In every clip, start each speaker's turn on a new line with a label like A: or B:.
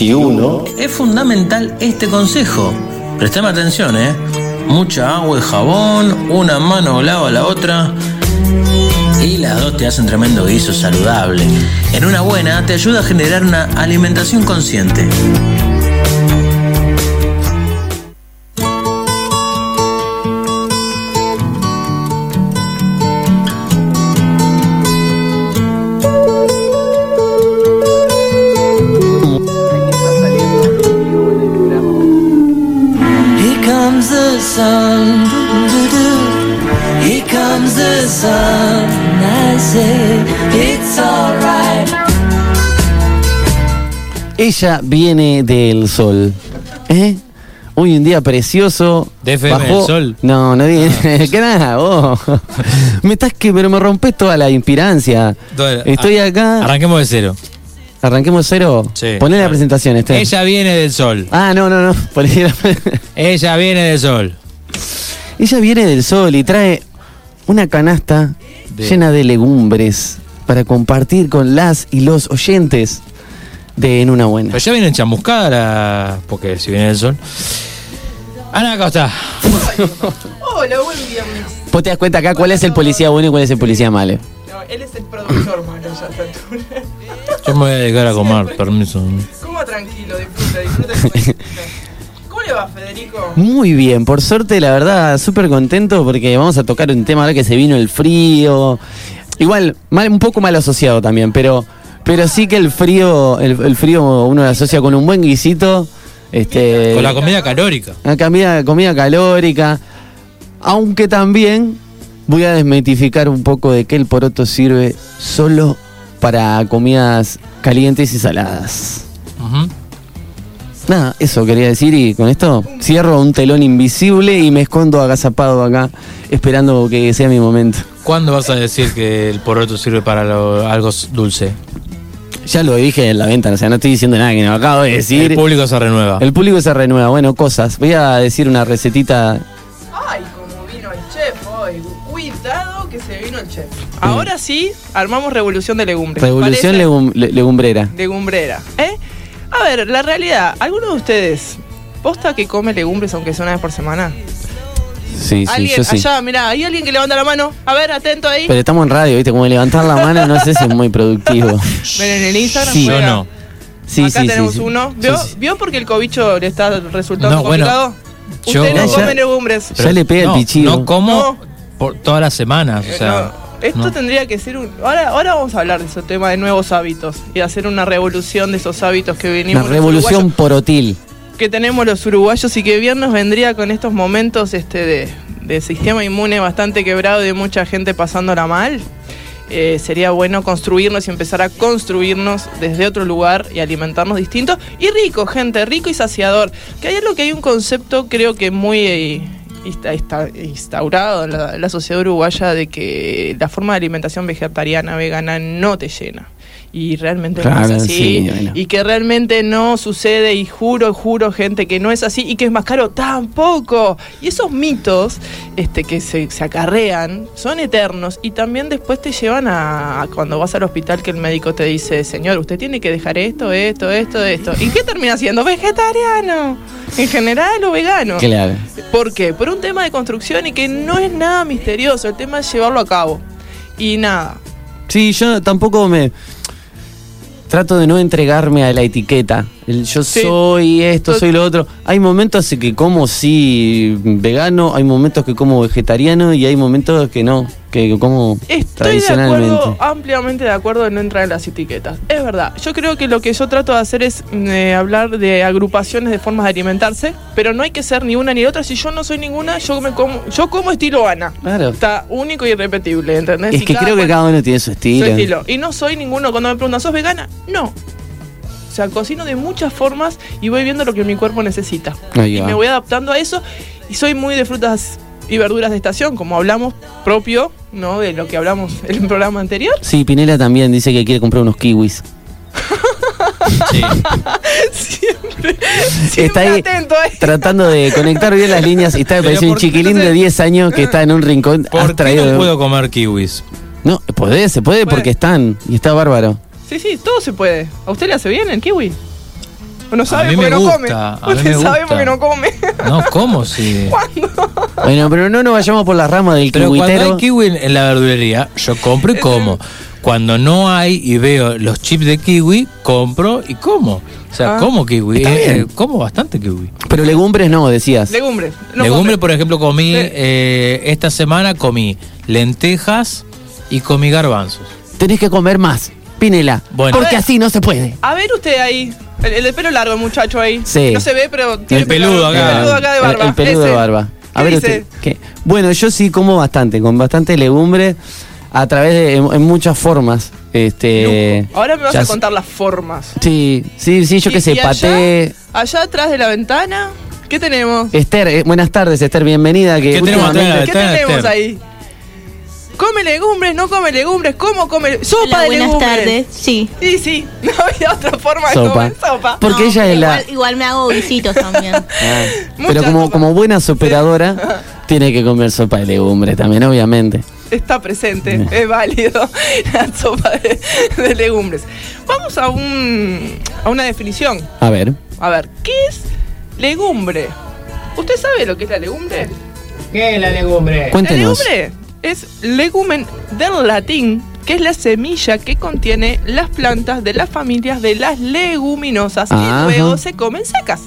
A: 2021 es fundamental este consejo. Prestame atención, ¿eh? Mucha agua y jabón, una mano lava la otra. Y las dos te hacen tremendo guiso saludable. En una buena te ayuda a generar una alimentación consciente.
B: Ella viene del sol. ¿Eh? Hoy un día precioso.
C: De FM del Sol.
B: No, no viene. ¿Qué nada? vos? me estás que, pero me rompes toda la inspirancia. Estoy
C: a-
B: acá.
C: Arranquemos de cero.
B: Arranquemos cero.
C: Sí.
B: Poné la presentación, este.
C: Ella viene del sol.
B: Ah, no, no, no. La-
C: Ella viene del sol.
B: Ella viene del sol y trae una canasta
C: De-
B: llena de legumbres para compartir con las y los oyentes de En una buena.
C: Pero ya viene chamuscada la. Porque si viene del sol. Ana Costa.
D: Hola, buen viernes.
B: Vos te das cuenta acá cuál es el policía bueno y cuál es el policía malo.
D: No, él es el productor malo ya a esta altura.
C: Yo me voy a dedicar a comer, permiso.
D: Coma tranquilo, disfruta, disfruta. ¿Cómo le va, Federico?
B: Muy bien, por suerte, la verdad, súper contento porque vamos a tocar un tema ahora que se vino el frío. Igual, mal, un poco mal asociado también, pero, pero sí que el frío, el, el frío uno lo asocia con un buen guisito. Este,
C: Con la comida calórica.
B: Una comida, comida calórica. Aunque también voy a desmitificar un poco de que el poroto sirve solo para comidas calientes y saladas. Nada, eso quería decir y con esto cierro un telón invisible y me escondo agazapado acá esperando que sea mi momento.
C: ¿Cuándo vas a decir que el poroto sirve para lo- algo dulce?
B: Ya lo dije en la venta, o sea, no estoy diciendo nada que no acabo de decir.
C: El público se renueva.
B: El público se renueva. Bueno, cosas. Voy a decir una recetita.
D: Ay, como vino el chef hoy. Cuidado que se vino el chef. Ahora sí, armamos revolución de legumbres.
B: Revolución legum- le- legumbrera.
D: Legumbrera. ¿Eh? A ver, la realidad. ¿Alguno de ustedes posta que come legumbres aunque sea una vez por semana?
B: Sí, sí,
D: alguien,
B: yo sí.
D: allá, mirá, hay alguien que levanta la mano. A ver, atento ahí.
B: Pero estamos en radio, ¿viste? Como levantar la mano no sé si es muy productivo.
D: Ven en el Instagram.
B: Sí.
C: Yo no.
B: Sí,
D: Acá
B: sí,
D: tenemos
B: sí, sí.
D: uno. ¿Vio?
B: Sí, sí.
D: ¿Vio porque el cobicho le está resultando
C: No, bueno,
D: complicado?
C: yo-
D: Usted no
B: Ya-
D: come legumbres.
B: Ya le pega el
C: no,
B: pichido.
C: No como
D: No.
C: por todas las semanas. O
D: Eh,
C: sea,
D: no, Esto
C: no.
D: tendría que ser un. Ahora, ahora vamos a hablar de ese tema de nuevos hábitos y hacer una revolución de esos hábitos que venimos.
B: Una revolución porotil.
D: Que tenemos los uruguayos y que bien nos vendría con estos momentos este de, sistema inmune bastante quebrado y de mucha gente pasándola mal. Eh, sería bueno construirnos y empezar a construirnos desde otro lugar y alimentarnos distintos y rico, gente, rico y saciador. Que hay algo que hay un concepto creo que muy eh, insta- insta- instaurado en la sociedad uruguaya de que la forma de alimentación vegetariana, vegana no te llena. Y realmente no es así.
B: sí, bueno.
D: Y que realmente no sucede y juro, juro, gente, que no es así y que es más caro tampoco. Y esos mitos este, que se, se acarrean son eternos y también después te llevan a, a cuando vas al hospital que el médico te dice, señor, usted tiene que dejar esto, esto, esto, esto. ¿Y qué termina siendo? Vegetariano. En general o vegano.
B: Claro.
D: ¿Por qué? Por un tema de construcción y que no es nada misterioso, el tema es llevarlo a cabo. Y nada,
B: Sí, yo tampoco me. Trato de no entregarme a la etiqueta. El yo
D: Sí.
B: soy esto,
D: To-
B: soy lo otro. Hay momentos en que como sí vegano, hay momentos que como vegetariano y hay momentos que no, que como
D: Estoy de
B: tradicionalmente.
D: acuerdo, ampliamente de acuerdo en no entrar en las etiquetas. Es verdad. Yo creo que lo que yo trato de hacer es eh, hablar de agrupaciones de formas de alimentarse, pero no hay que ser ni una ni otra. Si yo no soy ninguna, yo me como, yo como estilo Ana.
B: Claro.
D: Está único y irrepetible, ¿entendés?
B: Es
D: Y
B: que creo que cada uno tiene su
D: su
B: estilo.
D: estilo. Y no soy ninguno cuando me preguntan, ¿sos vegana? No. O sea, cocino de muchas formas y voy viendo lo que mi cuerpo necesita. Y me voy adaptando a eso. Y soy muy de frutas y verduras de estación, como hablamos propio, ¿no? De lo que hablamos en el programa anterior.
B: Sí, Pinela también dice que quiere comprar unos kiwis.
C: Sí.
D: Siempre,
B: Está ahí
D: atento ahí.
B: tratando de conectar bien las líneas y está me parece un
C: ¿por qué
B: chiquilín
C: no te-
B: de 10 años que está en un rincón.
C: ¿Por
B: has
C: qué no puedo comer kiwis?
B: No, puede, se puede
D: Puede.
B: porque están y está bárbaro.
D: Sí, sí, todo se puede. ¿A usted le hace bien el kiwi? No sabe
C: mí
D: porque no come. Usted sabe porque no come.
C: No, ¿cómo si?
B: Bueno, pero no nos vayamos por la rama del
C: Pero cuando hay kiwi en, la verdulería, yo compro y como. Cuando no hay y veo los chips de kiwi, compro y como. O sea,
D: Ah.
C: como kiwi. Eh, como bastante kiwi.
B: Pero legumbres no, decías.
D: Legumbres. no
C: Legumbre,
D: come.
C: por ejemplo, comí. Eh, esta semana comí lentejas y comí garbanzos.
B: Tenés que comer más. Pinela.
C: Bueno.
B: porque así no se puede.
D: A ver usted ahí. El, el de pelo largo, el muchacho ahí.
B: Sí.
D: No se ve, pero tiene
C: El peludo acá.
D: El peludo acá de barba.
B: El, peludo
D: Ese.
B: de barba. A
D: ¿Qué
B: ver
D: dice?
B: usted. ¿qué? Bueno, yo sí como bastante, con bastante legumbre, a través de en, en muchas formas. Este.
D: Lujo. Ahora me vas
B: ya
D: a contar las formas.
B: Sí, sí, sí, yo que sé,
D: allá-
B: paté.
D: Allá atrás de la ventana, ¿qué tenemos?
B: Esther, eh, buenas tardes, Esther, bienvenida. Que
C: ¿Qué tenemos atrás
D: ¿Qué ahí? ¿Come legumbres? ¿No come legumbres? ¿Cómo come? ¡Sopa
E: Hola,
D: de
E: buenas
D: legumbres!
E: tardes. Sí.
D: Sí, sí. No había otra forma de
B: Sopa.
D: comer sopa.
B: Porque
E: No,
B: ella es la.
E: igual, igual me hago guisitos también.
B: Ah,
D: Mucha
B: pero como,
D: sopa.
B: como buena superadora, tiene que comer sopa de legumbre también, obviamente.
D: Está presente, es válido la sopa de, de legumbres. Vamos a, un, a una definición.
B: A ver.
D: A ver, ¿qué es legumbre? ¿Usted sabe lo que es la legumbre?
C: ¿Qué es la legumbre?
D: La
B: Cuéntenos.
D: legumbre es legumen del latín, que es la semilla que contiene las plantas de las familias de las leguminosas
B: Ajá.
D: y luego se comen secas.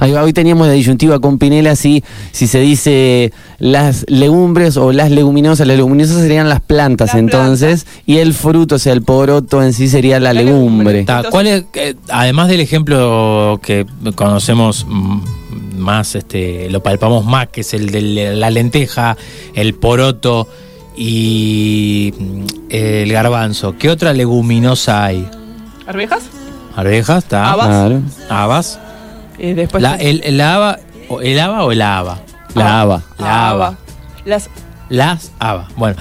B: Ahí va, hoy teníamos la disyuntiva con Pinela si, si se dice las legumbres o las leguminosas. Las leguminosas serían las plantas
D: Las
B: entonces y el fruto, o sea, el poroto en sí sería la,
D: La
B: legumbre.
D: legumbre.
C: Ta, ¿Cuál es, eh, además del ejemplo que conocemos mm, más, este, lo palpamos más, que es el de la lenteja, el poroto y mm, el garbanzo, ¿qué otra leguminosa hay?
D: ¿Arvejas?
C: Arvejas, está.
D: Habas.
B: Claro.
C: Habas.
D: Y después
C: La, el, el haba, o el haba o el haba.
B: La haba.
C: La haba.
D: haba. Las,
C: Las habas. Bueno,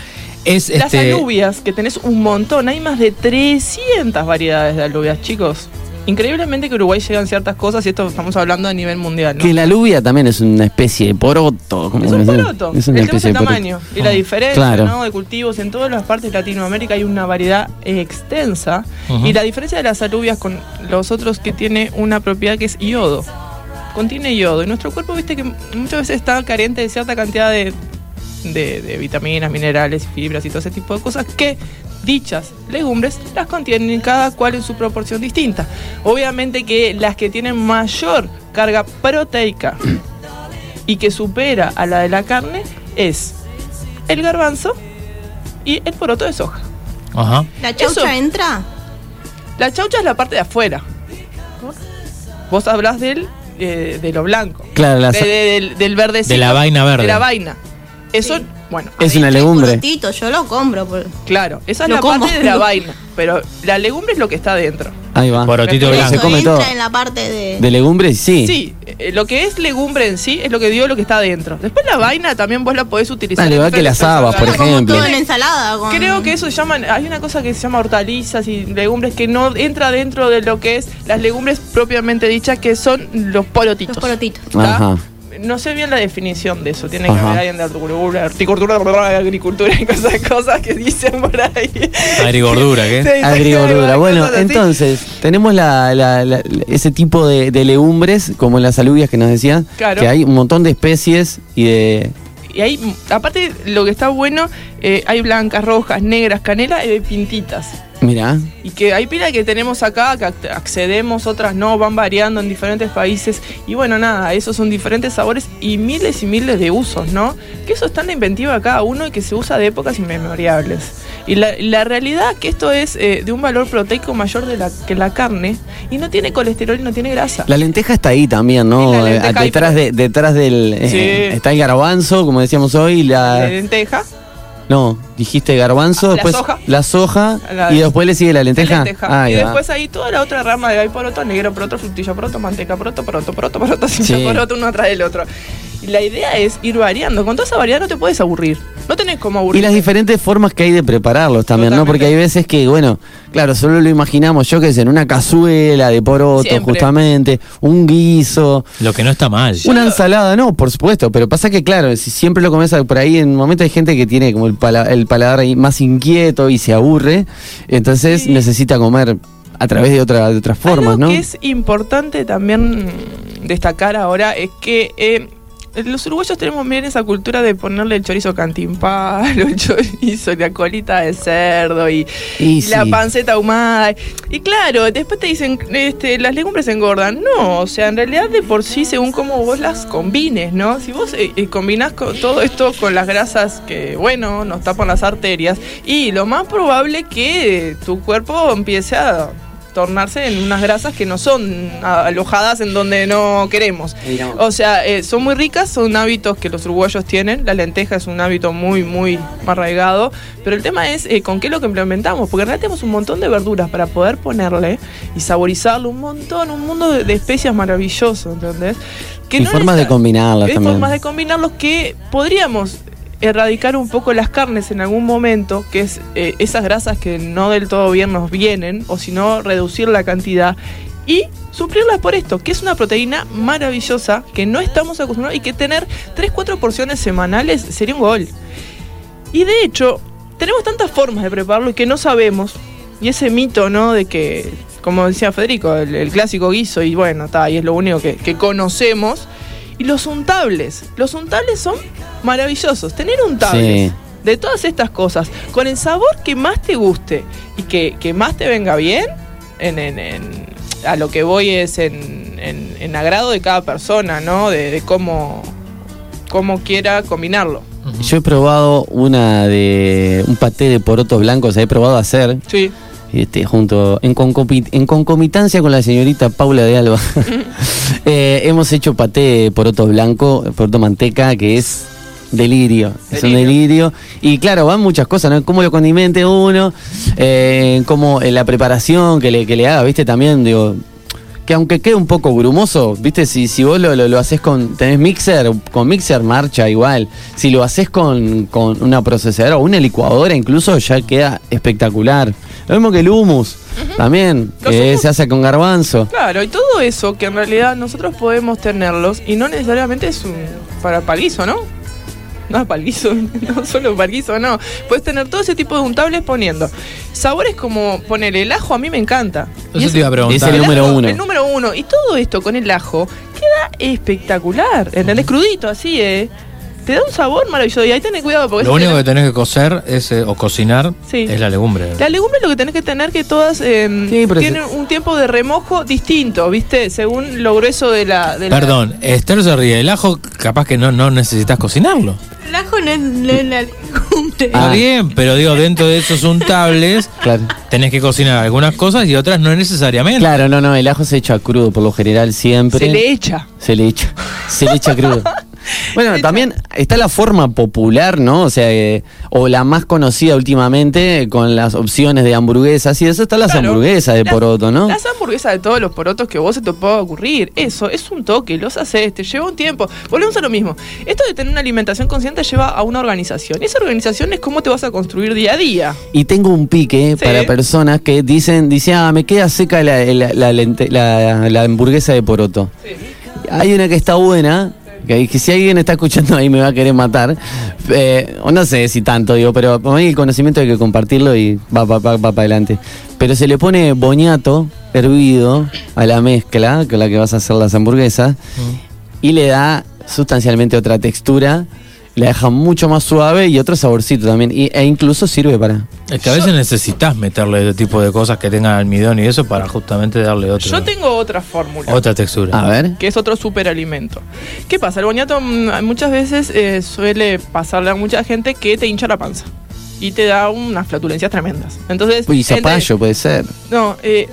C: es
D: las
C: este.
D: alubias, que tenés un montón. Hay más de 300 variedades de alubias, chicos. Increíblemente que Uruguay llegan ciertas cosas y esto estamos hablando a nivel mundial. ¿no?
B: Que la alubia también es una especie de poroto. como
D: Es un poroto.
B: Es una
D: el tema es
B: especie
D: el
B: de poroto.
D: tamaño y la diferencia
B: Claro.
D: ¿no? de cultivos. En todas las partes de Latinoamérica hay una variedad extensa. Y la diferencia de las alubias con los otros que tiene una propiedad que es yodo. Contiene yodo. Y nuestro cuerpo, viste que muchas veces está carente de cierta cantidad de, de- de vitaminas, minerales, fibras y todo ese tipo de cosas que dichas legumbres las contienen cada cual en su proporción distinta. Obviamente que las que tienen mayor carga proteica y que supera a la de la carne es el garbanzo y el poroto de soja.
C: Ajá.
E: ¿La chaucha
D: Eso-
E: entra?
D: La chaucha es la parte de afuera. Vos hablás del, eh, de lo blanco.
B: Claro, la
D: De-
B: sa-
D: de- del, del verdecito.
C: De la vaina verde.
D: De la vaina. Eso,
E: Sí.
D: bueno,
B: Es una legumbre.
E: Porotito, yo lo compro. por-
D: claro, esa es
E: Lo
D: la
E: como.
D: parte de la vaina. Pero la legumbre es lo que está dentro.
B: Ahí va.
C: Porotito
D: Pero
B: Se
C: blanco.
B: come
E: entra
B: todo.
E: en la parte de...
B: De legumbres, sí.
D: Sí, eh, lo que es legumbre en sí es lo que dio lo que está dentro. Después la vaina también vos la podés utilizar.
B: Al
D: en
B: igual que las habas, por
D: cosas.
E: como
B: ejemplo.
E: todo en ensalada. Con...
D: Creo que eso se llaman, hay una cosa que se llama hortalizas y legumbres que no entra dentro de lo que es las legumbres propiamente dichas, que son los porotitos.
E: Los porotitos.
D: ¿Está?
B: Ajá.
D: No sé bien la definición de eso, tiene que
B: Ajá.
D: haber alguien de horticultura, horticultura, agricultura y cosas, cosas que dicen por ahí.
C: Agrigordura, ¿qué?
D: Sí,
B: Agrigordura. Bueno, entonces, tenemos la, la- la- ese tipo de, de legumbres, como las alubias que nos decían,
D: Claro.
B: que hay un montón de especies y de...
D: Y hay, aparte, lo que está bueno, eh, hay blancas, rojas, negras, canela y de pintitas.
B: Mirá,
D: Y que hay pila que tenemos acá, que ac- accedemos, otras no, van variando en diferentes países. Y bueno, nada, esos son diferentes sabores y miles y miles de usos, ¿no? Que eso está en la inventiva cada uno y que se usa de épocas inmemorables. Y la, la realidad que esto es eh, de un valor proteico mayor de la, que la carne y no tiene colesterol y no tiene grasa.
B: la lenteja está ahí también, ¿no?
D: Ahí,
B: detrás, de, detrás del... eh,
D: Sí.
B: está el garbanzo, como decíamos hoy,
D: La
B: la...
D: lenteja,
B: No, dijiste garbanzo,
D: Ah, la
B: después
D: soja.
B: la soja
D: La-
B: y después le sigue la
D: la
B: lenteja.
D: lenteja.
B: Ahí
D: y después ahí toda la otra rama de hay poroto negro, poroto frutilla, poroto manteca, poroto, poroto, poroto, poroto,
B: Sí.
D: poroto, uno atrás del otro. Y la idea es ir variando. Con toda esa variedad no te puedes aburrir. No tenés como
B: Y
D: aburrir.
B: las diferentes formas que hay de prepararlos también, ¿no? Porque hay veces que, bueno, claro, solo lo imaginamos, yo que sé, en una cazuela de poroto,
D: Siempre.
B: justamente, un guiso,
C: Lo que no está mal.
B: una ensalada, no, por supuesto, pero pasa que, claro, si siempre lo comes por ahí, en un momento hay gente que tiene como el, pala- el paladar ahí más inquieto y se aburre, entonces
D: Sí.
B: necesita comer a través de, otra, de otras formas,
D: Algo
B: ¿no?
D: que es importante también destacar ahora es que eh, los uruguayos tenemos bien esa cultura de ponerle el chorizo cantimpalo, el chorizo, la colita de cerdo y,
B: Y
D: y la panceta ahumada. Y claro, después te dicen, este, las legumbres engordan. No, o sea, en realidad de por sí, según cómo vos las combines, ¿no? Si vos eh, eh, combinás con todo esto con las grasas que, bueno, nos tapan las arterias, y lo más probable que eh, tu cuerpo empiece a tornarse en unas grasas que no son alojadas en donde no queremos. O sea, eh, son muy ricas, son hábitos que los uruguayos tienen. La lenteja es un hábito muy, muy arraigado. Pero el tema es eh, con qué lo que implementamos. Porque en realidad tenemos un montón de verduras para poder ponerle y saborizarlo un montón, un mundo de, de especias maravilloso, ¿entendés? Que
B: Y formas de combinarlas
D: hay formas de combinarlos que podríamos erradicar un poco las carnes en algún momento, que es eh, esas grasas que no del todo bien nos vienen, o si no, reducir la cantidad y suplirlas por esto, que es una proteína maravillosa que no estamos acostumbrados y que tener 3-4 porciones semanales sería un gol. Y de hecho, tenemos tantas formas de prepararlo y que no sabemos. Y ese mito, ¿no? De que, como decía Federico, el, el clásico guiso y bueno, está, y es lo único que, que conocemos. Y los untables. Los untables son maravillosos. Tener untables
B: Sí.
D: de todas estas cosas, con el sabor que más te guste y que, que más te venga bien, en, en- en- a lo que voy es en, en- en agrado de cada persona, ¿no? De, de cómo, cómo quiera combinarlo.
B: Yo he probado una de un paté de porotos blancos, he probado a hacer
D: Sí.
B: Este, junto en, concomi- en concomitancia con la señorita Paula de Alba. Eh, hemos hecho paté de poroto blanco, poroto manteca, que es delirio, es un
D: Delirio.
B: delirio. Y claro, van muchas cosas, ¿no? Cómo lo condimente uno, eh, cómo eh, la preparación que le, que le haga, ¿viste? También, digo, que aunque quede un poco grumoso, ¿viste? Si, si vos lo, lo, lo haces con, tenés mixer, con mixer marcha igual. Si lo haces con, con una procesadora o una licuadora incluso, ya queda espectacular. Lo mismo que el hummus, también,
D: Los
B: que se hace con garbanzo.
D: Claro, y todo eso que en realidad nosotros podemos tenerlos y no necesariamente es un para palizo, ¿no? No para el guiso, no solo para el guiso, no. Puedes tener todo ese tipo de untables poniendo. Sabores como poner el ajo a mí me encanta. Y
C: Eso
D: es-
C: te iba a preguntar.
B: Es el
D: el
B: número
D: ajo,
B: uno.
D: El número uno. Y todo esto con el ajo queda espectacular. ¿Entendés? Crudito, así, ¿eh? Te da un sabor maravilloso. Y ahí tenés cuidado porque
C: Lo único
D: tenés-
C: que tenés que cocer es, eh, o cocinar
D: Sí.
C: es la legumbre.
D: La legumbre lo que tenés que tener que todas eh,
B: Sí,
D: tienen un tiempo de remojo distinto, ¿viste? Según lo grueso de la... de la-
C: Perdón, Esther se ríe. El ajo, capaz que no, no necesitas cocinarlo.
E: El ajo no es, no es la legumbre.
B: Ah.
C: Está bien, pero digo, dentro de esos untables
B: Claro.
C: tenés que cocinar algunas cosas y otras no necesariamente.
B: Claro, no, no, el ajo se echa crudo por lo general siempre.
D: Se le echa.
B: Se le echa. Se le echa crudo. Bueno, también está la forma popular, ¿no? O sea, eh, o la más conocida últimamente con las opciones de hamburguesas y eso están las
D: Claro.
B: hamburguesas de
D: Las-
B: poroto, ¿no?
D: Las hamburguesas de todos los porotos que vos se te pueda ocurrir. Eso, es un toque, los haces, te lleva un tiempo. Volvemos a lo mismo. Esto de tener una alimentación consciente lleva a una organización. Y esa organización es cómo te vas a construir día a día.
B: Y tengo un pique
D: Sí.
B: para personas que dicen, dicen, ah, me queda seca la, la, la lente- la- la hamburguesa de poroto. Hay una que está buena, que, que si alguien está escuchando ahí me va a querer matar. Eh, o no sé si tanto, digo, pero para mí el conocimiento hay que compartirlo y va para adelante. Pero se le pone boñato hervido a la mezcla con la que vas a hacer las hamburguesas y le da sustancialmente otra textura. La deja mucho más suave y otro saborcito también. Y, e incluso sirve para.
C: Es que a veces necesitas meterle ese tipo de cosas que tengan almidón y eso para justamente darle otro,
D: Yo tengo otra fórmula.
C: otra textura.
B: A ver.
D: que es otro superalimento. ¿Qué pasa? El boñato mm, muchas veces eh, suele pasarle a mucha gente que te hincha la panza y te da unas flatulencias tremendas. Entonces, entre-
B: zapallo puede ser.
D: no, eh,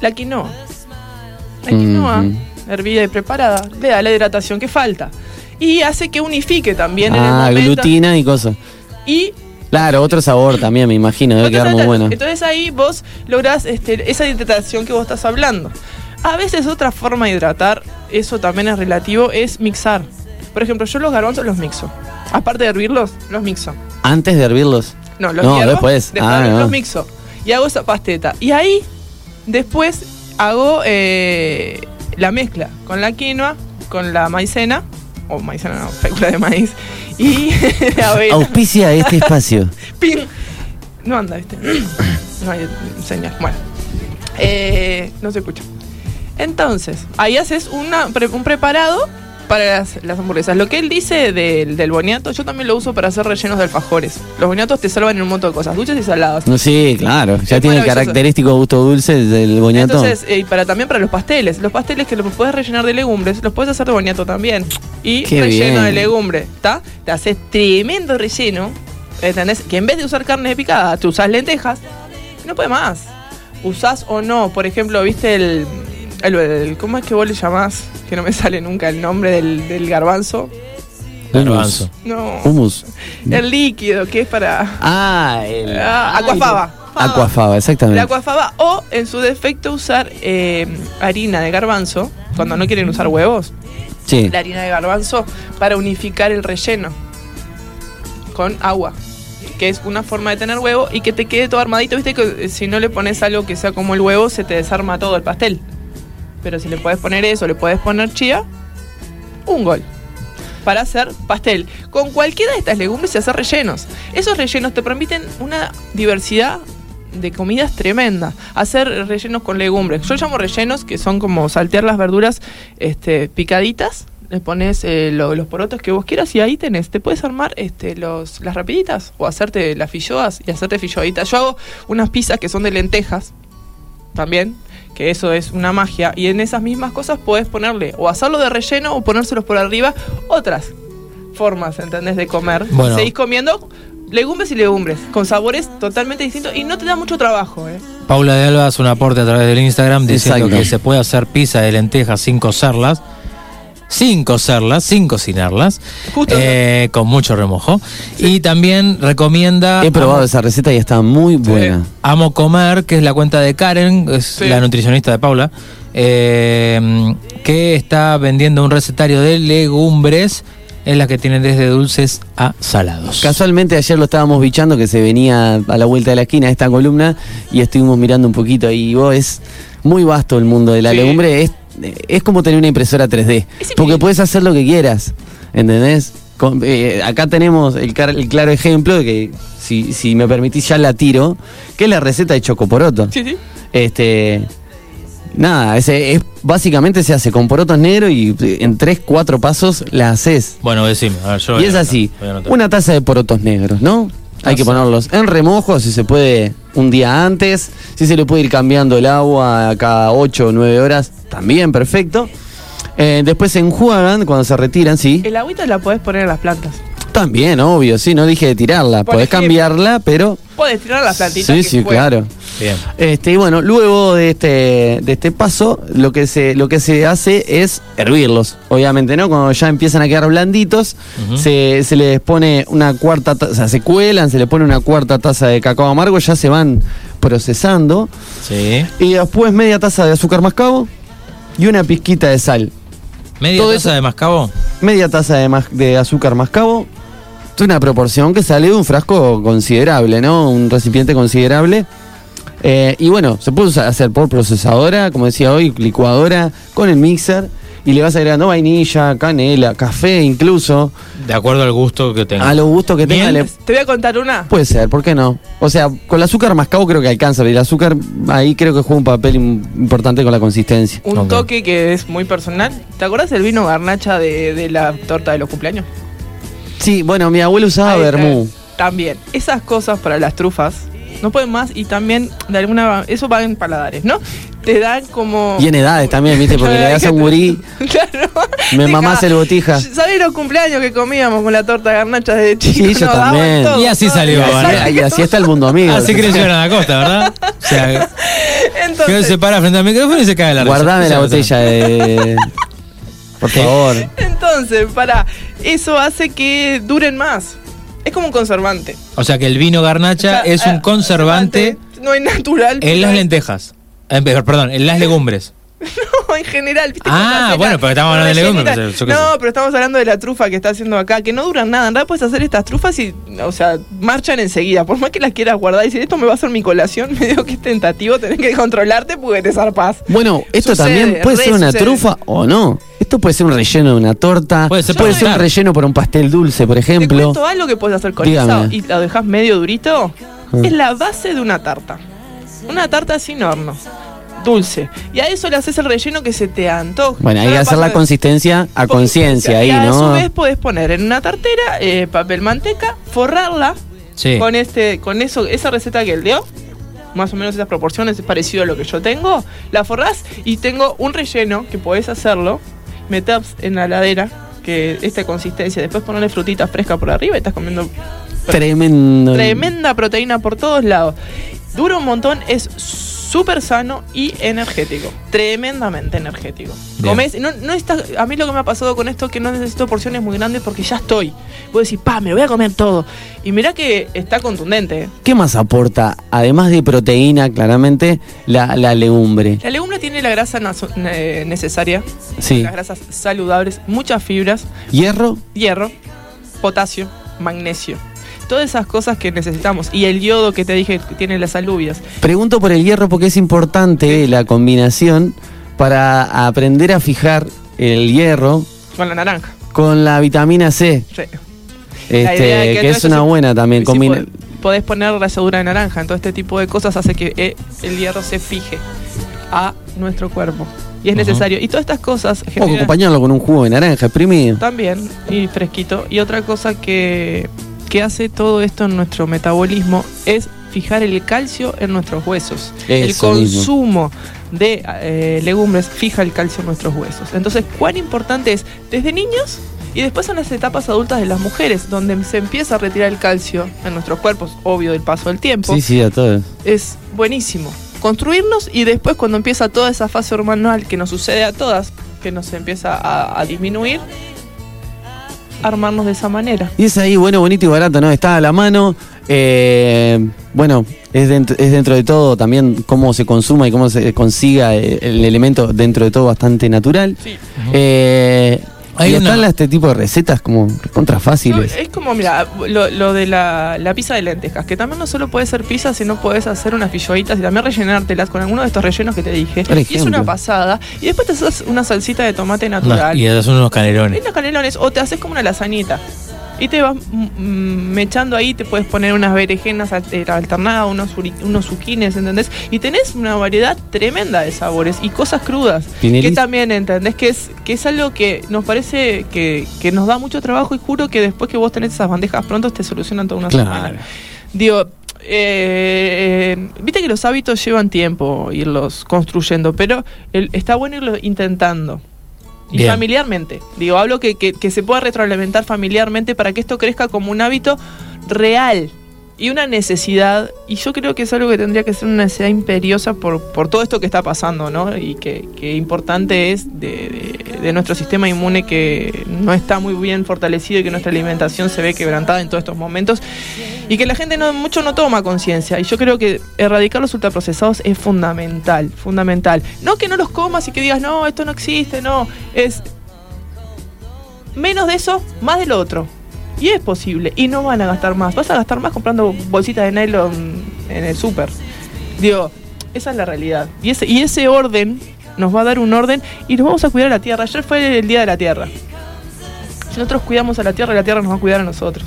D: la quinoa. La quinoa
B: Ujú.
D: hervida y preparada le da la hidratación que falta y hace que unifique también en el
B: Ah,
D: momento
B: glutina y cosas.
D: y
B: Claro, otro sabor también, me imagino, debe quedar muy bueno.
D: entonces ahí vos lográs este, esa hidratación que vos estás hablando. A veces otra forma de hidratar, eso también es relativo, es mixar. Por ejemplo, yo los garbanzos los mixo. Aparte de hervirlos, los mixo.
B: Antes de hervirlos.
D: No, los
B: No, después.
D: de
B: Ah, no.
D: los mixo. Y hago esa pasteta. Y ahí, después, hago eh, la mezcla con la quinoa, con la maicena, o maicena no, fécula de maíz, y avena.
B: Auspicia este espacio.
D: ¡Pin! No anda, ¿viste? No hay señal. Bueno. Eh, no se escucha. Entonces, ahí haces una, un preparado para las, las hamburguesas. Lo que él dice del, del boniato, yo también lo uso para hacer rellenos de alfajores. Los boniatos te salvan en un montón de cosas, dulces y saladas.
B: No, sí, claro. Ya
D: Es
B: tiene el característico gusto dulce del boñato.
D: Entonces, eh, y para también para los pasteles. Los pasteles que los puedes rellenar de legumbres, los puedes hacer de boniato también. Y
B: Qué
D: relleno
B: bien.
D: de legumbre, ¿está? Te haces tremendo relleno. ¿Entendés? Que en vez de usar carne picada, tú usas lentejas. No puede más. Usás o no, por ejemplo, ¿viste el, el, el- ¿Cómo es que vos le llamás? Que no me sale nunca el nombre del, del garbanzo.
C: Garbanzo.
D: No.
B: Humus.
D: El líquido, que es para.
B: Ah, el.
D: Ah, aquafaba.
B: Aquafaba,
D: La
B: exactamente.
D: aquafaba o en su defecto usar eh, harina de garbanzo cuando no quieren usar huevos
B: Sí.
D: la harina de garbanzo para unificar el relleno con agua que es una forma de tener huevo y que te quede todo armadito viste que eh, si no le pones algo que sea como el huevo se te desarma todo el pastel pero si le puedes poner eso le puedes poner chía un gol para hacer pastel. Con cualquiera de estas legumbres se hace rellenos. Esos rellenos te permiten una diversidad de comidas tremenda. Hacer rellenos con legumbres. Yo llamo rellenos que son como saltear las verduras este, picaditas. Le pones eh, lo- los porotos que vos quieras y ahí tenés. Te puedes armar este, los, las rapiditas o hacerte las filloas y hacerte filloaditas. Yo hago unas pizzas que son de lentejas también, que eso es una magia. Y en esas mismas cosas podés ponerle o hacerlo de relleno o ponérselos por arriba otras formas, ¿entendés? De comer.
C: Bueno.
D: Seguís comiendo legumbres y legumbres, con sabores totalmente distintos y no te da mucho trabajo, ¿eh?
C: Paula de Alba hace un aporte a través del Instagram diciendo
B: Exacto.
C: que se puede hacer pizza de lentejas sin cocerlas. Sin cocerlas, sin cocinarlas,
D: Justo
C: eh, con mucho remojo. Y también recomienda
B: He probado
C: Amo,
B: esa receta y está muy buena.
C: Amo Comer, que es la cuenta de Karen, es
D: Sí.
C: la nutricionista de Paula, eh, que está vendiendo un recetario de legumbres en las que tienen desde dulces a salados.
B: Casualmente ayer lo estábamos bichando que se venía a la vuelta de la esquina esta columna y estuvimos mirando un poquito y vos es muy vasto el mundo de la
D: Sí.
B: legumbre, es, es como tener una impresora 3D,
D: Es
B: porque puedes hacer lo que quieras, ¿entendés? Con- eh, acá tenemos el, car- el claro ejemplo de que si, si me permitís ya la tiro, que es la receta de chocoporoto.
D: Sí, sí.
B: Este. Nada, ese es, básicamente se hace con porotos negros y eh, en 3, 4 pasos la haces.
C: Bueno, decime. a ver, yo
B: Y
C: a
B: es
C: anotar,
B: así, una taza de porotos negros, ¿no? Hay que ponerlos en remojo, si se puede un día antes, si se le puede ir cambiando el agua cada 8 o 9 horas, también perfecto. Eh, después se enjuagan cuando se retiran, sí.
D: El agüita la podés poner en las plantas.
B: También, obvio, sí, no dije de tirarla,
D: Por
B: podés
D: ejemplo.
B: cambiarla, pero...
D: Podés tirar las plantitas.
B: Sí,
D: que
B: sí, claro.
C: Bien.
B: Este, y bueno, luego de este, de este paso, lo que, se, lo que se hace es hervirlos, obviamente, ¿no? Cuando ya empiezan a quedar blanditos, se, se les pone una cuarta taza, o sea, se cuelan, se le pone una cuarta taza de cacao amargo, ya se van procesando.
C: Sí.
B: Y después media taza de azúcar mascabo y una pizquita de sal.
C: ¿Media
B: Todo
C: taza
B: eso-
C: de mascabo?
B: Media taza de, de azúcar mascabo. Es una proporción que sale de un frasco considerable, ¿no? Un recipiente considerable. Eh, y bueno, se puede usar- hacer por procesadora, como decía hoy, licuadora, con el mixer. Y le vas agregando vainilla, canela, café incluso.
C: De acuerdo al gusto que tenga.
B: A los gustos que tenga. Le-
D: Te voy a contar una.
B: Puede ser, ¿por qué no? O sea, con el azúcar mascabo creo que alcanza. pero El azúcar ahí creo que juega un papel im- importante con la consistencia.
D: Un toque que es muy personal. ¿Te acuerdas del vino garnacha de, de la torta de los cumpleaños?
B: Sí, bueno, mi abuelo usaba vermú.
D: También. Esas cosas para las trufas no pueden más y también de alguna eso va en paladares, ¿no? Te dan como
B: Y en edades también, ¿viste? Porque le das a un gurí,
D: Claro.
B: me
D: Deja-
B: mamás el botija.
D: ¿Sabés los cumpleaños que comíamos con la torta de garnacha de chicos?
B: Sí, yo
D: Nos
B: también.
D: todo,
C: Y así
D: todo.
C: salió,
B: Y
C: ¿vale?
B: así, y así está el mundo amigo.
C: Así creció en la costa, ¿verdad? O sea, que
D: Entonces,
C: se para frente al micrófono y se cae la.
B: Guardame la botella de. Por favor.
D: entonces, para eso hace que duren más. Es como un conservante.
C: O sea que el vino garnacha
D: O sea,
C: es un
D: eh,
C: conservante
D: No es natural.
C: en las lentejas. Eh, perdón, en las legumbres.
D: No, en general. ¿viste?
C: Ah, bueno, pero estamos hablando de legumbres, yo qué
D: No,
C: sé.
D: pero estamos hablando de la trufa que está haciendo acá, que no duran nada. En realidad puedes hacer estas trufas y, o sea, marchan enseguida. Por más que las quieras guardar y decir, esto me va a hacer mi colación, me digo que es tentativo, tenés que controlarte porque te zarpás.
B: Bueno, esto
D: Sucede,
B: también puede ser una
D: sucede.
B: trufa o no. Esto puede ser un relleno de una torta.
C: Puede ser
B: puede ser un relleno para un pastel dulce, por
D: Te
B: ejemplo.
D: cuento algo que puedes hacer con
B: Dígame.
D: eso y lo dejas medio durito.
B: Ah.
D: Es la base de una tarta. Una tarta sin horno. Dulce. Y a eso le haces el relleno que se te antoja.
B: Bueno, hay
D: No
B: que hacer la consistencia a conciencia ahí,
D: y a su
B: ¿no?
D: vez podés poner en una tartera eh, papel manteca, forrarla
C: Sí.
D: con este, con eso, esa receta que él dio. Más o menos esas proporciones es parecido a lo que yo tengo. La forrás y tengo un relleno que podés hacerlo. Metés en la heladera que esta consistencia. Después ponerle frutita fresca por arriba y estás comiendo
B: Tremendo.
D: tremenda proteína por todos lados. Dura un montón, es súper sano y energético. Tremendamente energético.
C: Bien.
D: Comés, no, no está, a mí lo que me ha pasado con esto es que no necesito porciones muy grandes porque ya estoy. Vos decís, pa, me lo voy a comer todo. Y mirá que está contundente. ¿eh?
B: ¿Qué más aporta, además de proteína, claramente, la, la legumbre?
D: La legumbre tiene la grasa eh, necesaria,
B: Sí.
D: las grasas saludables, muchas fibras,
B: ¿Hierro?
D: hierro, potasio, magnesio. Todas esas cosas que necesitamos. Y el yodo que te dije que tiene las alubias.
B: Pregunto por el hierro porque es importante la combinación para aprender a fijar el hierro
D: Con la naranja.
B: con la vitamina C,
D: Sí.
B: este,
D: La idea
B: que,
D: todo
B: es una buena también.
D: si
B: combina-
D: podés poner ralladura de naranja, todo este tipo de cosas hace que eh, el hierro se fije a nuestro cuerpo. Y es necesario. Y todas estas cosas
B: O acompañarlo con un jugo de naranja exprimido.
D: también y fresquito. Y otra cosa que, que hace todo esto en nuestro metabolismo es fijar el calcio en nuestros huesos. el
B: mismo.
D: consumo de eh, legumbres fija el calcio en nuestros huesos. Entonces, cuán importante es desde niños y después en las etapas adultas de las mujeres, donde se empieza a retirar el calcio en nuestros cuerpos, obvio del paso del tiempo,
B: Sí, sí, a todos.
D: es buenísimo. Construirnos y después cuando empieza toda esa fase hormonal que nos sucede a todas, que nos empieza a, a disminuir, armarnos de esa manera.
B: Y es ahí, bueno, bonito y barato, ¿no? Está a la mano. eh, bueno, es dentro, es dentro de todo también cómo se consuma y cómo se consiga eh, el elemento dentro de todo bastante natural.
D: Sí.
B: Eh,
C: Hay
B: y
C: una-
B: están este tipo de recetas como contra
D: No,
B: fáciles.
D: es como, mira, lo, lo de la, la pizza de lentejas, que también no solo puede ser pizza, sino puedes hacer unas filloitas y también rellenártelas con alguno de estos rellenos que te dije.
B: Por
D: Y es una pasada. Y después te haces una salsita de tomate
C: No,
D: natural.
C: y haces unos
D: y
C: canelones.
D: unos canelones, o te haces como una lasañita. Y te vas mm, mm, mechando ahí, te puedes poner unas berenjenas eh, alternadas, unos, unos zuquines, ¿entendés? Y tenés una variedad tremenda de sabores y cosas crudas.
B: Pinelis.
D: Que también, ¿entendés? Que es, que es algo que nos parece que, que nos da mucho trabajo y juro que después que vos tenés esas bandejas pronto te solucionan toda una
B: Claro.
D: semana. Digo, eh, eh, viste que los hábitos llevan tiempo irlos construyendo, pero el- está bueno irlo intentando. Y
C: Bien.
D: familiarmente. Digo, hablo que, que, que se pueda retroalimentar familiarmente para que esto crezca como un hábito real y una necesidad. Y yo creo que es algo que tendría que ser una necesidad imperiosa por, por todo esto que está pasando, ¿no? Y que, que importante es de, de- nuestro sistema inmune que no está muy bien fortalecido y que nuestra alimentación se ve quebrantada en todos estos momentos. Y que la gente no, mucho no toma conciencia. Y yo creo que erradicar los ultraprocesados es fundamental, fundamental. No que no los comas y que digas, no, esto no existe, no. Es menos de eso, más de lo otro. Y es posible. Y no van a gastar más. Vas a gastar más comprando bolsitas de nylon en el súper. Digo, esa es la realidad. Y ese, y ese orden nos va a dar un orden y nos vamos a cuidar a la tierra. Ayer fue el día de la tierra. Si nosotros cuidamos a la tierra, la tierra nos va a cuidar a nosotros.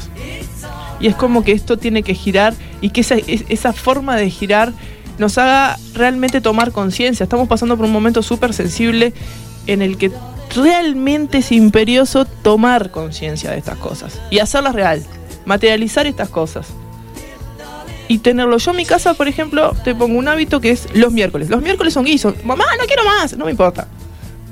D: Y es como que esto tiene que girar y que esa, es- esa forma de girar nos haga realmente tomar conciencia. Estamos pasando por un momento súper sensible en el que realmente es imperioso tomar conciencia de estas cosas y hacerlas real, materializar estas cosas. Y tenerlo. Yo en mi casa, por ejemplo, te pongo un hábito que es los miércoles. Los miércoles son guisos. Mamá, no quiero más. No me importa.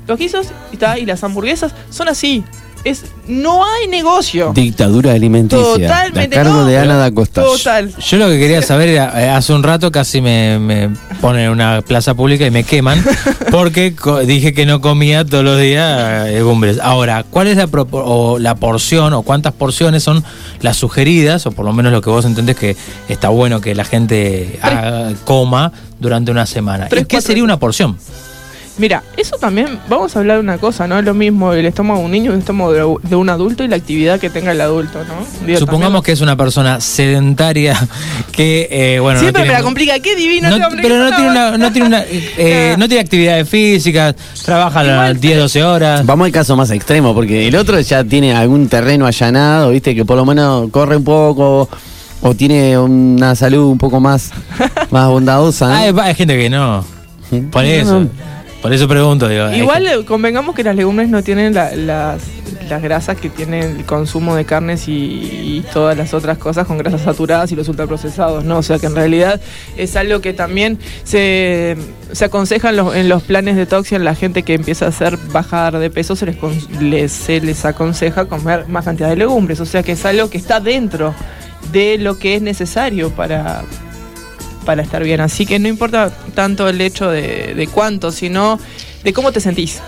D: Los guisos y, está, y las hamburguesas son así. Es, no hay negocio.
B: Dictadura alimenticia.
D: Totalmente.
B: A cargo
D: no,
B: de Ana da Costa.
D: Total.
C: Yo lo que quería saber era, eh, hace un rato casi me, me ponen en una plaza pública y me queman porque dije que no comía todos los días eh, legumbres. Ahora, ¿cuál es la, o la porción o cuántas porciones son las sugeridas o por lo menos lo que vos entendés que está bueno que la gente haga- coma durante una semana?
D: Tres,
C: ¿Y qué sería una porción?
D: Mira, eso también, vamos a hablar de una cosa, ¿no? Es lo mismo el estómago de un niño, el estómago de, un adulto y la actividad que tenga el adulto, ¿no? Digo,
C: Supongamos
D: también-
C: que es una persona sedentaria que, eh, bueno, no
D: Siempre me
C: tiene-
D: la complica, qué divino
C: No,
D: este hombre,
C: pero no tiene, una, no, tiene una, eh,
D: Nah.
C: no tiene actividades físicas, trabaja las 10, 12 horas.
B: Vamos al caso más extremo, porque el otro ya tiene algún terreno allanado, viste, que por lo menos corre un poco o tiene una salud un poco más, más bondadosa. ¿no?
C: Ah, hay, hay gente que no. Por eso. Por eso pregunto, digo.
D: Igual
C: que-
D: eh, convengamos que las legumbres no tienen la- las, las grasas que tiene el consumo de carnes y, y todas las otras cosas con grasas saturadas y los ultraprocesados, ¿no? O sea que en realidad es algo que también se, se aconseja en los, en los planes de toxia en la gente que empieza a hacer bajar de peso, se les, les- se les aconseja comer más cantidad de legumbres. O sea que es algo que está dentro de lo que es necesario para, para estar bien. Así que no importa tanto el hecho de, de cuánto, sino de cómo te sentís.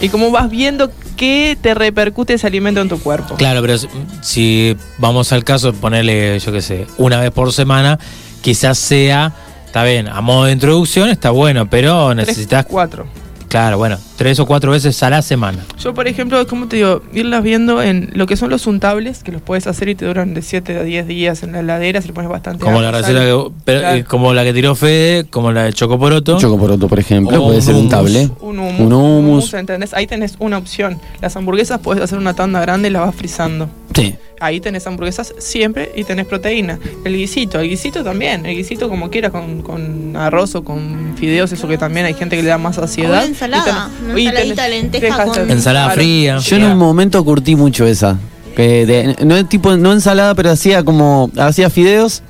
D: Y cómo vas viendo qué te repercute ese alimento en tu cuerpo.
C: Claro, pero si vamos al caso de ponerle, yo qué sé, una vez por semana, quizás sea, está bien, a modo de introducción está bueno, pero
D: Tres,
C: necesitas,
D: cuatro.
C: Claro, bueno, tres o cuatro veces a la semana.
D: Yo, por ejemplo, como te digo, irlas viendo en lo que son los untables, que los puedes hacer y te duran de 7 a 10 días en la heladera, si le pones bastante
C: Como la receta que, pero,
D: Claro.
C: eh, como la que tiró Fede, como la de Chocoporoto.
B: Chocoporoto, por ejemplo,
C: O
B: puede
C: un
B: ser un
C: hummus.
B: table.
D: Un hummus,
B: Un hummus.
D: hummus, ¿entendés? Ahí tenés una opción. Las hamburguesas puedes hacer una tanda grande y la vas frizando.
B: Sí.
D: Ahí tenés hamburguesas siempre y tenés proteína. El guisito, el guisito también, el guisito como quieras, con, con arroz o con fideos, eso que también hay gente que le da más saciedad.
E: Una ensalada,
D: Y
E: una
D: y
E: ensaladita lenteja con-
C: Ensalada fría.
B: Yo en un momento curtí mucho esa. Que de- no es tipo, no ensalada, pero hacía como, hacía fideos.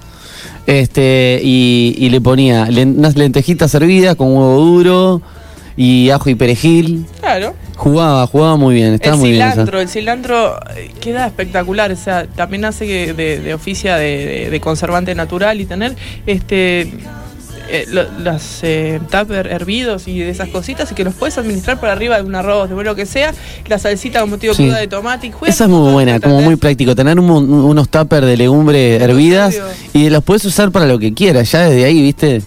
B: Este, y, y le ponía len- unas lentejitas hervidas con huevo duro y ajo y perejil.
D: Claro.
B: Jugaba, jugaba muy bien, estaba
D: el
B: muy bien esa.
D: cilantro, el cilantro eh, queda espectacular, o sea, también hace que de, de oficia de, de- de conservante natural y tener este eh, lo- los eh, tupper hervidos y de esas cositas y que los puedes administrar por arriba de un arroz, de lo que sea, la salsita como digo
B: Sí.
D: cruda de tomate y
B: Esa es muy buena, como muy práctico. Tener un unos tuppers de legumbre hervidas y los puedes usar para lo que quieras, ya desde ahí, ¿viste?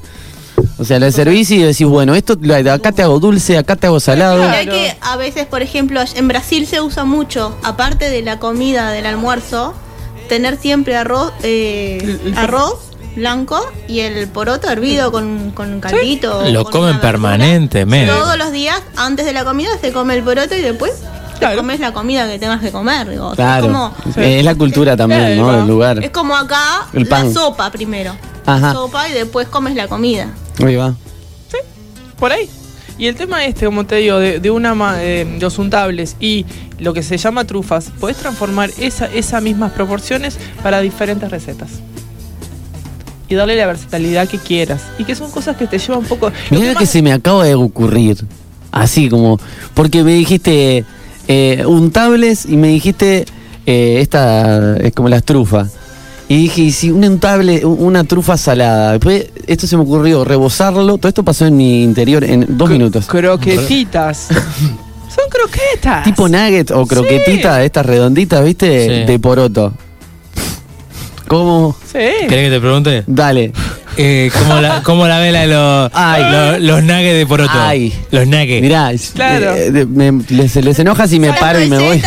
B: O sea, la servís y decís, bueno, esto acá te hago dulce, acá te hago salado.
E: Mirá que a veces, por ejemplo, en Brasil se usa mucho, aparte de la comida del almuerzo, tener siempre arroz, eh,
D: El- el-
E: arroz blanco y el poroto hervido con, con caldito. o
C: Lo
E: con
C: comen permanentemente.
E: Todos los días, antes de la comida, se come el poroto y después
D: Claro.
E: comes la comida que tengas que comer. digo. O sea,
B: Claro,
E: Es como,
B: es la cultura también, ¿no? Del lugar.
E: es como acá
B: El pan.
E: la sopa primero.
B: Ajá.
E: La sopa y después comes la comida.
B: Ahí va.
D: por ahí. Y el tema este, como te digo, de, de una ma- eh, de los untables y lo que se llama trufas, podés transformar esa, esas mismas proporciones para diferentes recetas. Y darle la versatilidad que quieras. Y que son cosas que te llevan un poco. lo
B: Mirá que
D: más-
B: se me acaba de ocurrir. Así como, porque me dijiste eh, untables y me dijiste eh, esta, es como las trufas. Y dije, y si un untable, un- una trufa salada. Después, esto se me ocurrió, rebozarlo. Todo esto pasó en mi interior en dos
D: cro-
B: minutos.
D: Croquetitas. son croquetas.
B: Tipo nugget o croquetita, estas redonditas, ¿viste?
C: Sí.
B: De poroto. ¿Cómo?
D: Sí.
C: ¿Querés que te pregunte?
B: Dale.
C: Eh, ¿cómo, la, ¿Cómo la vela de los, los, los nuggets de poroto?
B: Ay.
C: Los nuggets.
B: Mirá,
D: Claro.
B: eh, de- me- les, les enoja si me
E: Las
B: paro y me voy.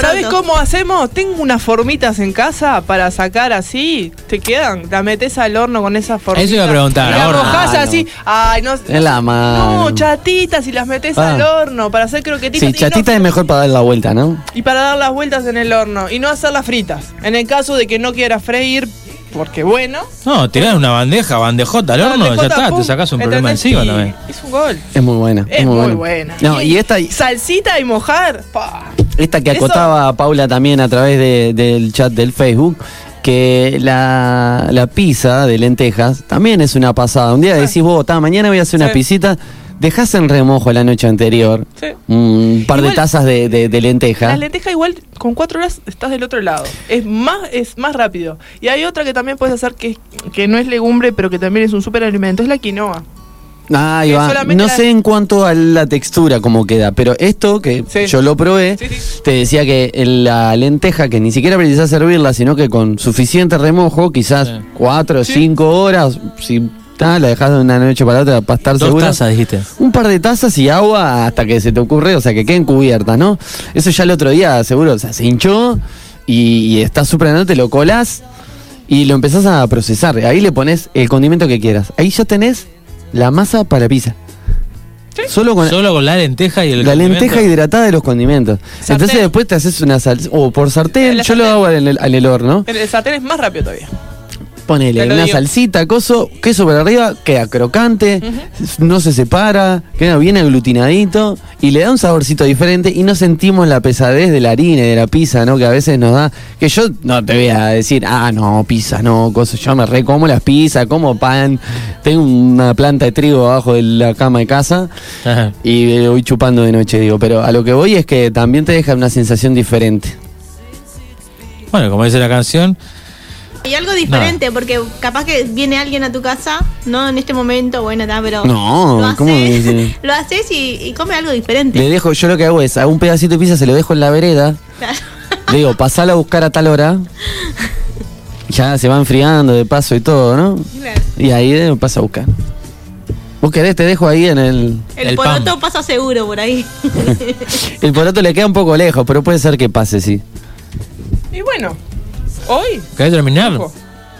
D: ¿Sabes cómo hacemos? Tengo unas formitas en casa para sacar así. ¿Te quedan? La metes al horno con esas formitas.
C: Eso iba a preguntar,
D: Y la
C: horno.
D: mojás
B: Ah, no.
D: así. Ay, no.
B: En la mano.
D: No, chatitas y las metes
B: Ah.
D: al horno para hacer croquetitas.
B: Sí,
D: y no-
B: chatita es mejor para dar la vuelta, ¿no?
D: Y para dar las vueltas en el horno y no hacerlas fritas. En el caso de que no quieras freír, porque bueno.
C: No, tirás una bandeja, bandejota al horno, ya está,
D: pum,
C: te sacás un problema encima
D: Y
C: también.
D: Es un gol.
B: Es muy buena.
D: Es muy buena.
B: No, y esta,
D: Salsita y mojar. pa.
B: esta que
D: Eso-
B: acotaba Paula también a través de- del chat del Facebook, que la, la pizza de lentejas también es una pasada. Un día decís, vos, mañana voy a hacer una
D: Sí.
B: pisita, dejás en remojo la noche anterior
D: Sí.
B: un par de tazas de, de- de lenteja.
D: La lenteja igual con cuatro horas estás del otro lado. Es más, es más rápido. Y hay otra que también puedes hacer que, que no es legumbre, pero que también es un super alimento, es la quinoa.
B: Ahí
D: que
B: va. No
D: la-
B: sé en cuanto a la textura cómo queda, pero esto que
D: Sí.
B: yo lo probé,
D: Sí, sí.
B: te decía que la lenteja, que ni siquiera precisás servirla, sino que con suficiente remojo, quizás
C: Sí.
B: cuatro o
D: Sí.
B: cinco horas, si ta, la dejas de una noche para otra para estar
C: Dos
B: segura.
C: tazas, dijiste.
B: Un par de tazas y agua hasta que se te ocurre, o sea, que queden cubiertas, ¿no? Eso ya el otro día, seguro, o sea, se hinchó y, y está súper te lo colas y lo empezás a procesar. Ahí le pones el condimento que quieras. Ahí ya tenés la masa para pizza. Solo con
C: Solo con la lenteja y el
B: la
C: condimento.
B: lenteja hidratada de los condimentos.
D: Sartén.
B: Entonces después te haces una salsa, o por sartén, yo lo hago en el, en el horno.
D: El sartén es más rápido todavía.
B: Ponele una
D: digo.
B: salsita, coso, queso por arriba, queda crocante, no se separa, queda bien aglutinadito y le da un saborcito diferente y no sentimos la pesadez de la harina y de la pizza, ¿no? Que a veces nos da. Que yo no te voy a decir, ah, no, pizza, no, coso. Yo me recomo las pizzas, como pan, tengo una planta de trigo abajo de la cama de casa
C: Ajá.
B: y eh, voy chupando de noche, digo. Pero a lo que voy es que también te deja una sensación diferente.
C: Bueno, como dice la canción,
E: Y algo diferente, porque capaz que viene alguien a tu casa, no en este momento, bueno, está, pero.
B: No,
E: lo
B: ¿cómo
E: haces,
B: dice?
E: lo haces y, y come algo diferente.
B: Le dejo, yo lo que hago es, a un pedacito de pizza se lo dejo en la vereda.
E: Claro.
B: Le digo, pasala a buscar a tal hora. Ya se va enfriando de paso y todo, ¿no?
E: Claro.
B: Y ahí pasa a buscar. ¿Vos querés? Te dejo ahí en el...
E: El,
C: El
E: poroto
C: pan.
E: pasa seguro por ahí.
B: El poroto le queda un poco lejos, pero puede ser que pase, sí.
D: Y bueno, hoy,
C: ¿querés terminar?
D: ojo,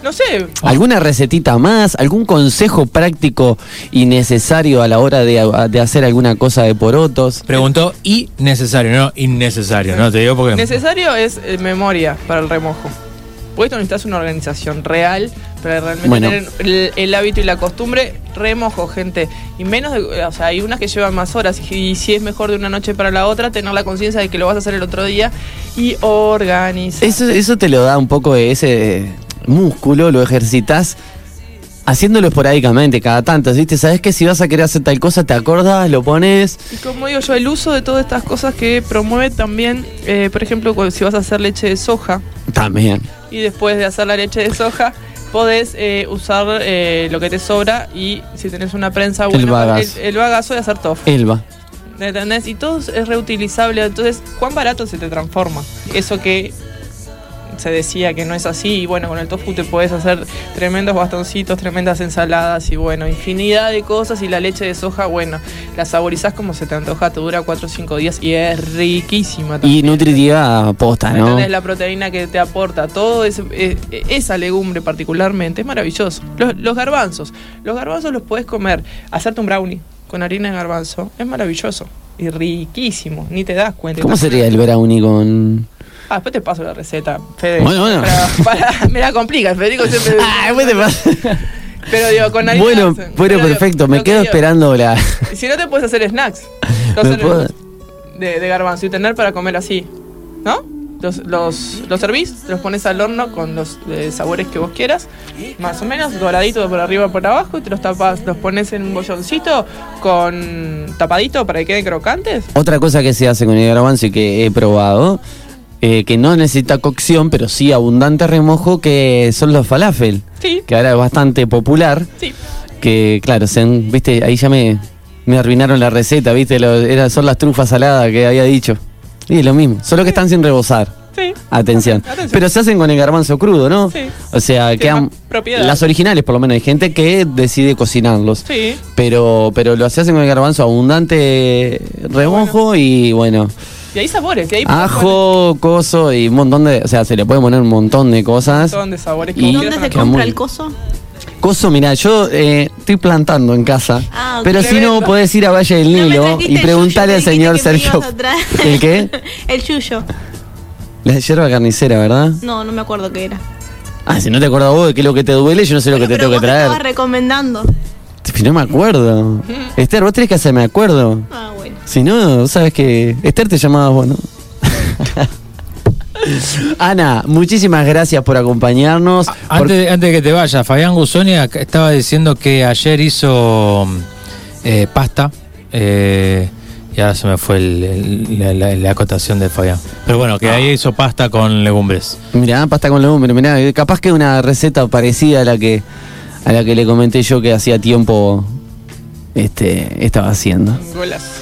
D: no sé,
B: ¿Alguna recetita más? ¿Algún consejo práctico y necesario a la hora de, de hacer alguna cosa de porotos?
C: Preguntó y necesario, no innecesario, ¿no? Te digo porque.
D: necesario es eh, memoria para el remojo. Porque esto necesitas una organización real para realmente
B: Bueno.
D: tener el, el hábito y la costumbre. Remojo, gente. Y menos de. O sea, hay unas que llevan más horas. Y, si es mejor de una noche para la otra, tener la conciencia de que lo vas a hacer el otro día y organizar.
B: Eso, eso te lo da un poco de ese músculo, lo ejercitas haciéndolo esporádicamente, cada tanto, ¿viste? Sabes que si vas a querer hacer tal cosa, te acordás, lo pones.
D: Y como digo yo, el uso de todas estas cosas que promueve también, eh, por ejemplo, si vas a hacer leche de soja
B: También.
D: Y después de hacer la leche de soja, podés eh, usar eh, lo que te sobra y si tenés una prensa
B: El
D: buena,
B: bagazo.
D: el, el bagazo de hacer tofu.
B: Elba.
D: ¿Entendés? Y todo es reutilizable. Entonces, ¿cuán barato se te transforma? Eso que se decía que no es así. Y bueno, con el tofu te puedes hacer tremendos bastoncitos, tremendas ensaladas y bueno, infinidad de cosas. Y la leche de soja, bueno, la saborizás como se te antoja, te dura 4 o 5 días y es riquísima también.
B: Y nutritiva posta, ¿no?
D: ¿Entendés? La proteína que te aporta, todo ese- eh, eh, esa legumbre particularmente, es maravilloso. Los, los garbanzos, los garbanzos los puedes comer, hacerte un brownie con harina de garbanzo, es maravilloso y riquísimo, ni te das cuenta.
B: ¿Cómo sería el brownie con.?
D: Ah, después te paso la receta, Fede.
B: Bueno, bueno.
D: Para- para- me la complica, Federico siempre...
B: Ah, después te pasa.
D: Pero digo, con harina...
B: Bueno, bueno,
D: digo,
B: perfecto. Me quedo
D: digo,
B: esperando la.
D: Si no te puedes hacer snacks, los
B: ¿Me puedo?
D: de, de garbanzo y tener para comer así, ¿no? Los, los, los servís, los pones al horno con los eh, sabores que vos quieras, más o menos, doradito por arriba por abajo, y te los tapas, los pones en un bolloncito con tapadito para que queden crocantes.
B: Otra cosa que se hace con el garbanzo y que he probado, eh, que no necesita cocción, pero sí abundante remojo, que son los falafel.
D: Sí,
B: Que ahora es bastante popular.
D: sí.
B: Que claro, se han- viste, ahí ya me, me arruinaron la receta, viste, lo- era, son las trufas saladas que había dicho. Y es lo mismo, solo que están sin rebosar.
D: Sí.
B: Atención.
D: Atención.
B: Pero se hacen con el garbanzo crudo, ¿no?
D: Sí.
B: O sea,
D: Tiene
B: quedan las originales, por lo menos hay gente que decide cocinarlos.
D: Sí.
B: Pero pero lo se hacen con el garbanzo abundante remojo y bueno,
D: Y hay sabores, y hay
B: ajo, coso y un montón de, o sea, se le puede poner un montón de
D: un
B: cosas.
D: montón de sabores que
B: Y-
E: ¿Dónde se compra
B: muy-
E: el coso?
B: Coso, mira, yo eh, estoy plantando en casa.
E: Ah, ok.
B: Pero si no, podés ir a Valle del Nilo y preguntarle al señor Sergio.
E: traer.
B: ¿El qué?
E: El yuyo.
B: La hierba carnicera, ¿verdad?
E: No, no me acuerdo qué era.
B: Ah, si no te acuerdas vos de qué es lo que te duele, yo no sé lo que te
E: Pero
B: tengo que
E: vos me estabas
B: traer.
E: recomendando.
B: Si no me acuerdo. Esther, vos tenés que hacerme acuerdo.
E: Ah.
B: Si no, sabes que. Esther te llamaba vos, ¿no? Ana, muchísimas gracias por acompañarnos. Por-
C: Antes, antes de que te vayas, Fabián Gusoni acá estaba diciendo que ayer hizo eh, pasta. eh, y ahora se me fue el- el- la, la- la acotación de Fabián. Pero bueno, que ahí hizo pasta con legumbres.
B: Mirá, pasta con legumbre, mirá, capaz que una receta parecida a la que a la que le comenté yo que hacía tiempo este estaba haciendo.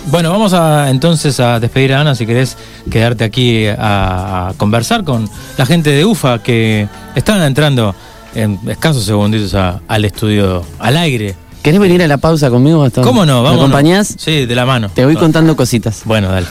C: Bueno, vamos a entonces a despedir a Ana si querés quedarte aquí a, a conversar con la gente de UFA que están entrando en escasos segunditos a- al estudio al aire.
B: ¿Querés venir a la pausa conmigo, Gastón?
C: ¿Cómo no?
B: ¿Me
C: Vamos.
B: acompañás?
C: Sí, de la mano.
B: Te voy contando cositas.
C: Bueno, dale.